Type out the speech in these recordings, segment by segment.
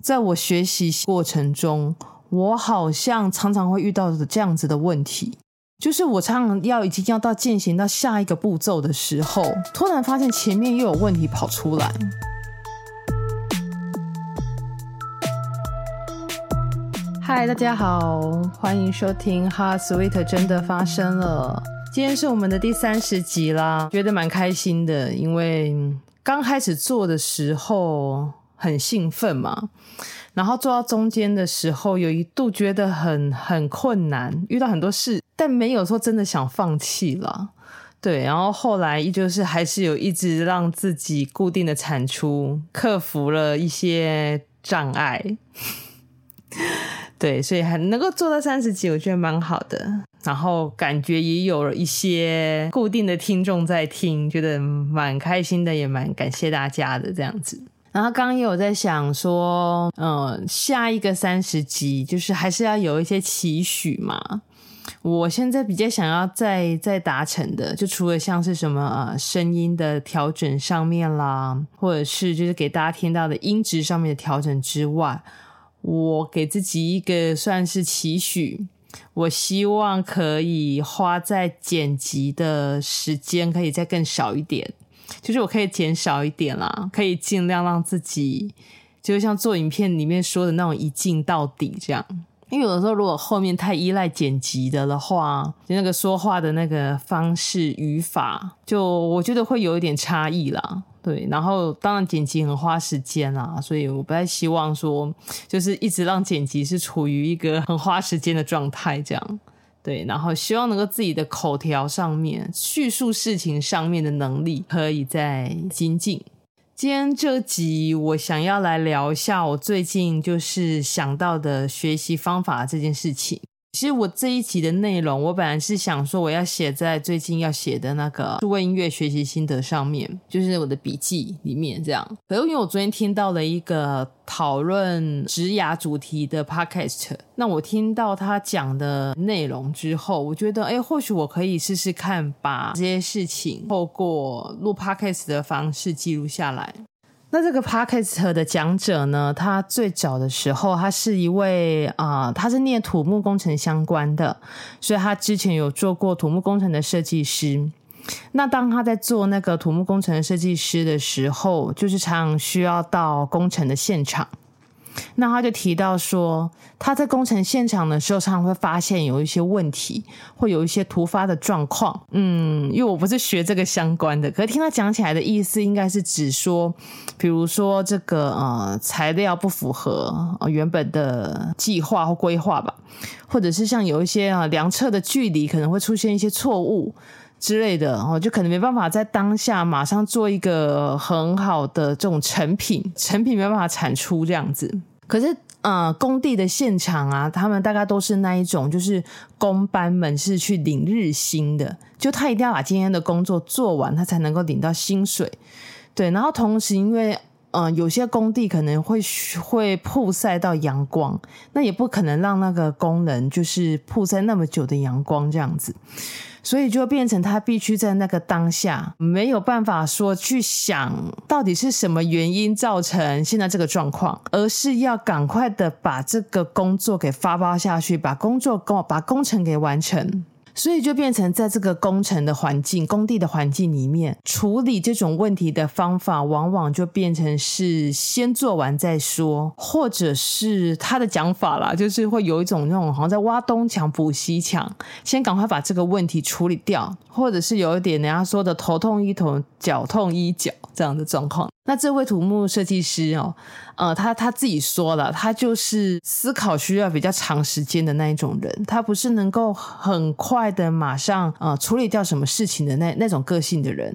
在我学习过程中，我好像常常会遇到的这样子的问题，就是我常常要已经要到进行到下一个步骤的时候，突然发现前面又有问题跑出来。嗨，大家好，欢迎收听《Heart Sweet》真的发生了。今天是我们的第三十集啦，觉得蛮开心的，因为刚开始做的时候很兴奋嘛。然后做到中间的时候，有一度觉得很很困难，遇到很多事，但没有说真的想放弃了。对，然后后来就是还是有一直让自己固定的产出，克服了一些障碍。对，所以还能够做到三十集，我觉得蛮好的。然后感觉也有了一些固定的听众在听，觉得蛮开心的，也蛮感谢大家的这样子。然后刚刚也有在想说，嗯，下一个三十集就是还是要有一些期许嘛。我现在比较想要再再达成的，就除了像是什么呃声音的调整上面啦，或者是就是给大家听到的音质上面的调整之外，我给自己一个算是期许，我希望可以花在剪辑的时间可以再更少一点。就是我可以减少一点啦，可以尽量让自己，就像做影片里面说的那种一镜到底这样。因为有的时候如果后面太依赖剪辑的的话，就那个说话的那个方式语法，就我觉得会有一点差异啦。对，然后当然剪辑很花时间啦，所以我不太希望说，就是一直让剪辑是处于一个很花时间的状态这样。对，然后希望能够自己的口条上面、叙述事情上面的能力可以再精进。今天这集我想要来聊一下我最近就是想到的学习方法这件事情。其实我这一集的内容，我本来是想说我要写在最近要写的那个数位音乐学习心得上面，就是我的笔记里面这样。可是因为我昨天听到了一个讨论职涯主题的 podcast，那我听到他讲的内容之后，我觉得哎，或许我可以试试看，把这些事情透过录 podcast 的方式记录下来。那这个 podcast 的讲者呢，他最早的时候，他是一位啊、他是念土木工程相关的，所以他之前有做过土木工程的设计师。那当他在做那个土木工程的设计师的时候，就是常常需要到工程的现场。那他就提到说，他在工程现场的时候，常常会发现有一些问题，会有一些突发的状况。嗯，因为我不是学这个相关的，可是听他讲起来的意思，应该是指说，比如说这个呃材料不符合原本的计划或规划吧，或者是像有一些啊量测的距离可能会出现一些错误之类的哦，就可能没办法在当下马上做一个很好的这种成品，成品没办法产出这样子。可是，呃，工地的现场啊，他们大概都是那一种，就是工班们是去领日薪的，就他一定要把今天的工作做完，他才能够领到薪水。对，然后同时，因为呃，有些工地可能会会曝晒到阳光，那也不可能让那个工人就是曝晒那么久的阳光这样子。所以就变成他必须在那个当下没有办法说去想到底是什么原因造成现在这个状况，而是要赶快的把这个工作给发包下去，把工作工把工程给完成。所以就变成在这个工程的环境、工地的环境里面处理这种问题的方法，往往就变成是先做完再说，或者是他的讲法啦，就是会有一种那种好像在挖东墙补西墙，先赶快把这个问题处理掉，或者是有一点人家说的头痛医头，脚痛医脚这样的状况。那这位土木设计师哦，呃，他他自己说了，他就是思考需要比较长时间的那一种人，他不是能够很快的马上呃处理掉什么事情的那那种个性的人。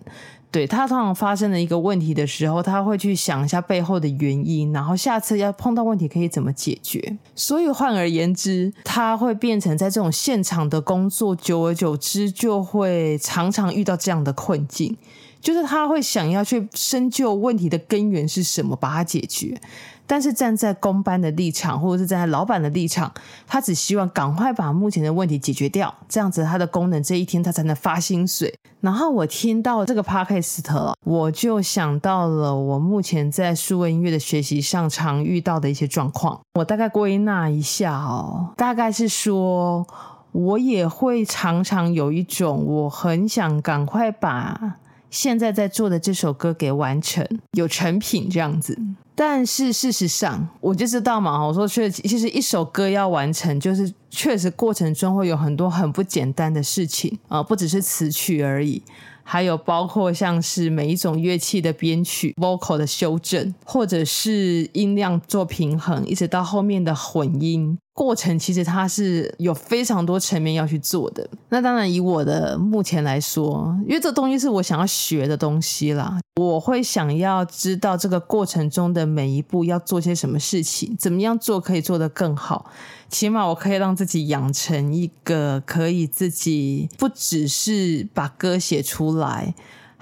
对，他通常发生了一个问题的时候，他会去想一下背后的原因，然后下次要碰到问题可以怎么解决。所以换而言之，他会变成在这种现场的工作，久而久之就会常常遇到这样的困境。就是他会想要去深究问题的根源是什么，把它解决。但是站在工班的立场，或者是站在老板的立场，他只希望赶快把目前的问题解决掉，这样子他的功能这一天他才能发薪水。然后我听到这个 podcast，我就想到了我目前在数位音乐的学习上常遇到的一些状况。我大概归纳一下哦，大概是说，我也会常常有一种我很想赶快把现在在做的这首歌给完成，有成品这样子。但是事实上，我就知道嘛，我说确实，其实一首歌要完成，就是确实过程中会有很多很不简单的事情啊、呃，不只是词曲而已，还有包括像是每一种乐器的编曲、vocal 的修正，或者是音量做平衡，一直到后面的混音。过程其实它是有非常多层面要去做的。那当然，以我的目前来说，因为这东西是我想要学的东西啦，我会想要知道这个过程中的每一步要做些什么事情，怎么样做可以做得更好。起码我可以让自己养成一个可以自己不只是把歌写出来。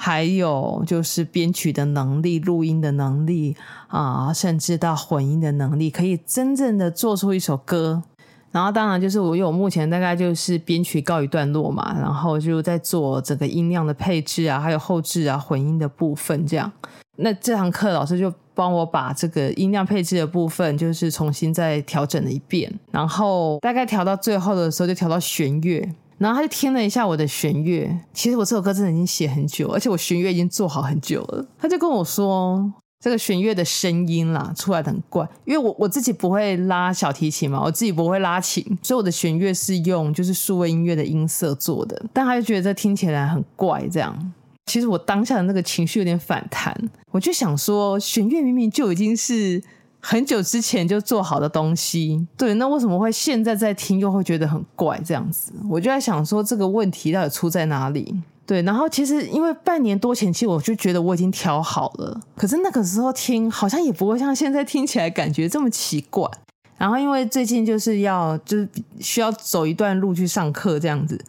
还有就是编曲的能力、录音的能力啊，甚至到混音的能力，可以真正的做出一首歌。然后当然就是我，有目前大概就是编曲告一段落嘛，然后就在做整个音量的配置啊，还有后置啊、混音的部分这样。那这堂课老师就帮我把这个音量配置的部分，就是重新再调整了一遍，然后大概调到最后的时候就调到弦乐。然后他就听了一下我的弦乐，其实我这首歌真的已经写很久，而且我弦乐已经做好很久了。他就跟我说，这个弦乐的声音啦，出来的很怪，因为我我自己不会拉小提琴嘛，我自己不会拉琴，所以我的弦乐是用就是数位音乐的音色做的。但他就觉得这听起来很怪，这样。其实我当下的那个情绪有点反弹，我就想说，弦乐明明就已经是。很久之前就做好的东西，对，那为什么会现在在听又会觉得很怪这样子？我就在想说这个问题到底出在哪里？对，然后其实因为半年多前，其实我就觉得我已经调好了，可是那个时候听好像也不会像现在听起来感觉这么奇怪。然后因为最近就是要就是需要走一段路去上课这样子，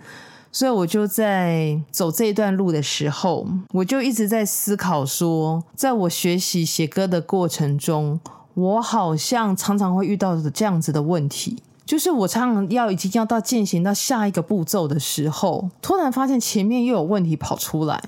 所以我就在走这一段路的时候，我就一直在思考说，在我学习写歌的过程中。我好像常常会遇到的这样子的问题，就是我常常要已经要到进行到下一个步骤的时候，突然发现前面又有问题跑出来。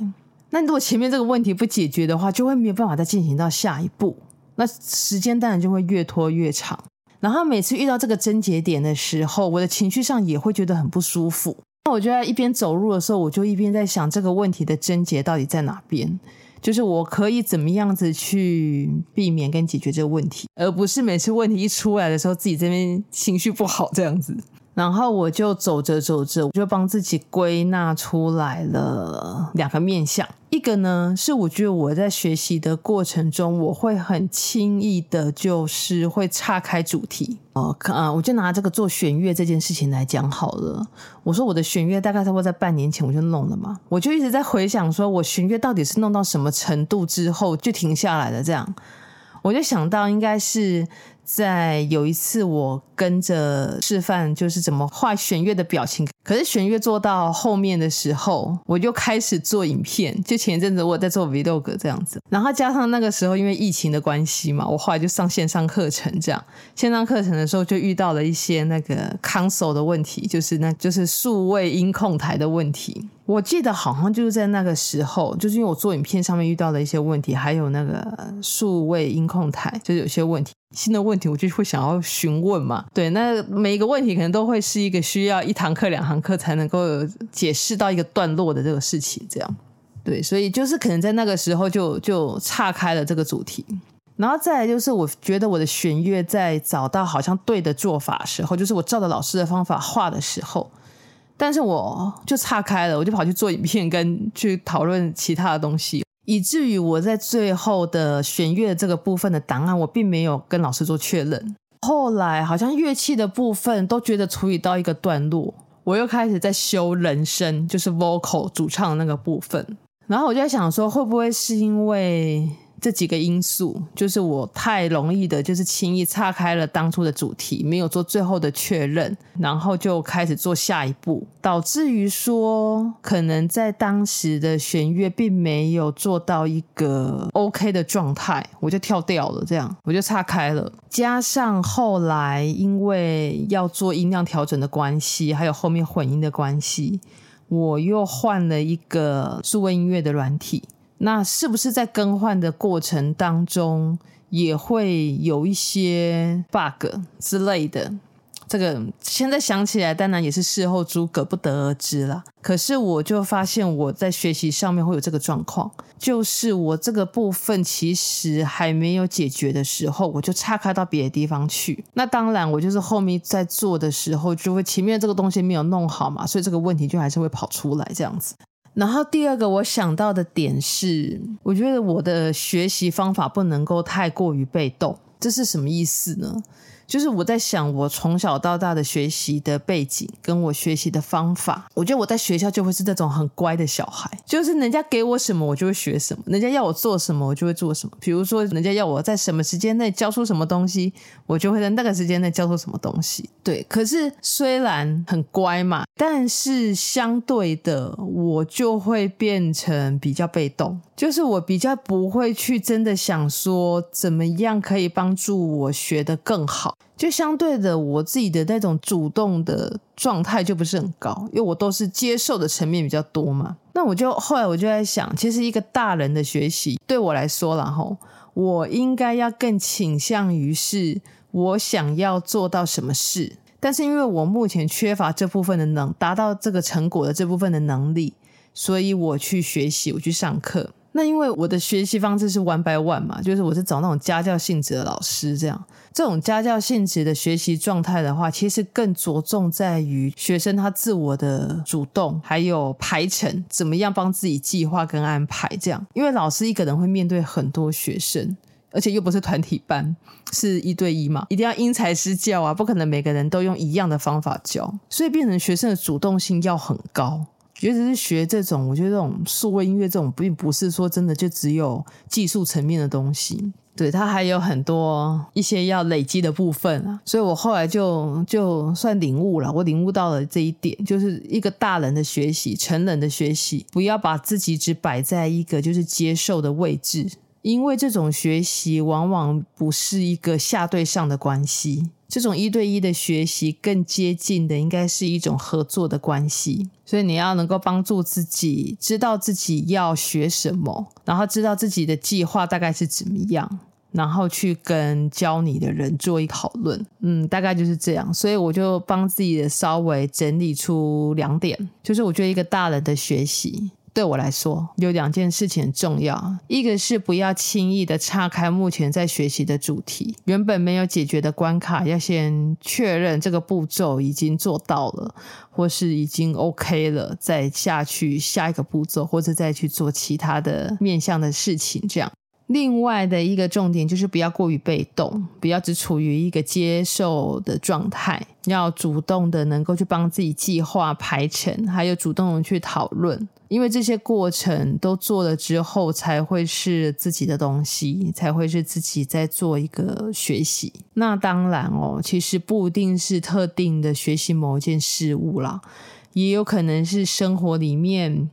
那如果前面这个问题不解决的话，就会没有办法再进行到下一步，那时间当然就会越拖越长。然后每次遇到这个症结点的时候，我的情绪上也会觉得很不舒服。那我就在一边走路的时候，我就一边在想这个问题的症结到底在哪边。就是我可以怎么样子去避免跟解决这个问题，而不是每次问题一出来的时候，自己这边情绪不好这样子。然后我就走着走着，我就帮自己归纳出来了两个面向。一个呢，是我觉得我在学习的过程中，我会很轻易的，就是会岔开主题。哦，啊，我就拿这个做弦乐这件事情来讲好了。我说我的弦乐大概差不多在半年前我就弄了嘛，我就一直在回想，说我弦乐到底是弄到什么程度之后就停下来了。这样，我就想到应该是。在有一次，我跟着示范，就是怎么画弦乐的表情。可是弦乐做到后面的时候，我就开始做影片。就前一阵子我在做 vlog 这样子，然后加上那个时候因为疫情的关系嘛，我后来就上线上课程。这样线上课程的时候就遇到了一些那个 console 的问题，就是那就是数位音控台的问题。我记得好像就是在那个时候，就是因为我做影片上面遇到了一些问题，还有那个数位音控台就是有些问题。新的问题我就会想要询问嘛，对，那每一个问题可能都会是一个需要一堂课、两堂课才能够解释到一个段落的这个事情，这样，对，所以就是可能在那个时候就就岔开了这个主题，然后再来就是我觉得我的弦乐在找到好像对的做法时候，就是我照着老师的方法画的时候，但是我就岔开了，我就跑去做影片跟去讨论其他的东西。以至于我在最后的弦乐这个部分的档案，我并没有跟老师做确认。后来好像乐器的部分都觉得处理到一个段落，我又开始在修人声，就是 vocal 主唱的那个部分。然后我就在想说，会不会是因为这几个因素，就是我太容易的，就是轻易岔开了当初的主题，没有做最后的确认，然后就开始做下一步，导致于说，可能在当时的弦乐并没有做到一个 OK 的状态，我就跳掉了，这样我就岔开了。加上后来因为要做音量调整的关系，还有后面混音的关系，我又换了一个数位音乐的软体。那是不是在更换的过程当中也会有一些 bug 之类的？这个现在想起来，当然也是事后诸葛不得而知啦。可是我就发现我在学习上面会有这个状况，就是我这个部分其实还没有解决的时候，我就岔开到别的地方去。那当然，我就是后面在做的时候，就会前面这个东西没有弄好嘛，所以这个问题就还是会跑出来这样子。然后第二个我想到的点是，我觉得我的学习方法不能够太过于被动，这是什么意思呢？就是我在想，我从小到大的学习的背景跟我学习的方法，我觉得我在学校就会是那种很乖的小孩，就是人家给我什么我就会学什么，人家要我做什么我就会做什么。比如说，人家要我在什么时间内交出什么东西，我就会在那个时间内交出什么东西。对，可是虽然很乖嘛，但是相对的，我就会变成比较被动，就是我比较不会去真的想说怎么样可以帮助我学得更好。就相对的，我自己的那种主动的状态就不是很高，因为我都是接受的层面比较多嘛。那我就后来我就在想，其实一个大人的学习对我来说，然后我应该要更倾向于是我想要做到什么事，但是因为我目前缺乏这部分的能达到这个成果的这部分的能力，所以我去学习，我去上课。那因为我的学习方式是 one by one 嘛，就是我是找那种家教性质的老师，这样这种家教性质的学习状态的话，其实更着重在于学生他自我的主动，还有排程，怎么样帮自己计划跟安排这样。因为老师一个人会面对很多学生，而且又不是团体班，是一对一嘛，一定要因材施教啊，不可能每个人都用一样的方法教，所以变成学生的主动性要很高。觉得是学这种，我觉得这种数位音乐这种，并不是说真的就只有技术层面的东西，对，它还有很多一些要累积的部分啊。所以我后来就就算领悟了，我领悟到了这一点，就是一个大人的学习，成人的学习，不要把自己只摆在一个就是接受的位置，因为这种学习往往不是一个下对上的关系。这种一对一的学习更接近的应该是一种合作的关系，所以你要能够帮助自己知道自己要学什么，然后知道自己的计划大概是怎么样，然后去跟教你的人做一讨论。嗯，大概就是这样。所以我就帮自己的稍微整理出两点，就是我觉得一个大人的学习。对我来说，有两件事情很重要。一个是不要轻易的岔开目前在学习的主题，原本没有解决的关卡，要先确认这个步骤已经做到了，或是已经 OK 了，再下去下一个步骤，或者再去做其他的面向的事情，这样。另外的一个重点就是不要过于被动，不要只处于一个接受的状态，要主动的能够去帮自己计划排程，还有主动的去讨论，因为这些过程都做了之后，才会是自己的东西，才会是自己在做一个学习。那当然哦，其实不一定是特定的学习某一件事物啦，也有可能是生活里面。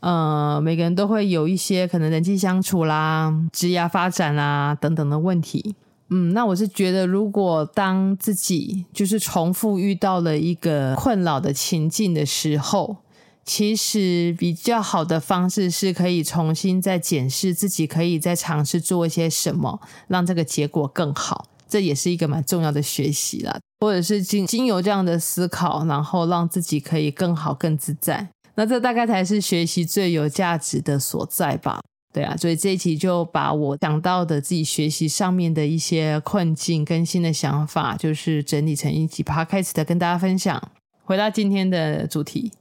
呃，每个人都会有一些可能人际相处啦、职业发展啦等等的问题。嗯，那我是觉得，如果当自己就是重复遇到了一个困扰的情境的时候，其实比较好的方式是可以重新再检视自己，可以再尝试做一些什么，让这个结果更好。这也是一个蛮重要的学习啦，或者是经经由这样的思考，然后让自己可以更好、更自在。那这大概才是学习最有价值的所在吧？对啊，所以这一期就把我想到的自己学习上面的一些困境跟新的想法，就是整理成一集 podcast 的跟大家分享。回到今天的主题，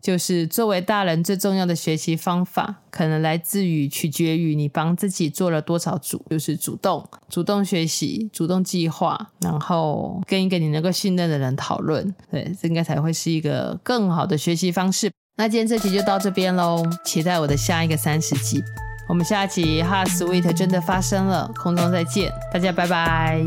就是作为大人最重要的学习方法，可能来自于取决于你帮自己做了多少主，就是主动、主动学习、主动计划，然后跟一个你能够信任的人讨论。对，这应该才会是一个更好的学习方式。那今天这期就到这边喽期待我的下一个三十集。我们下期 hot sweet 真的发生了空中再见大家拜拜。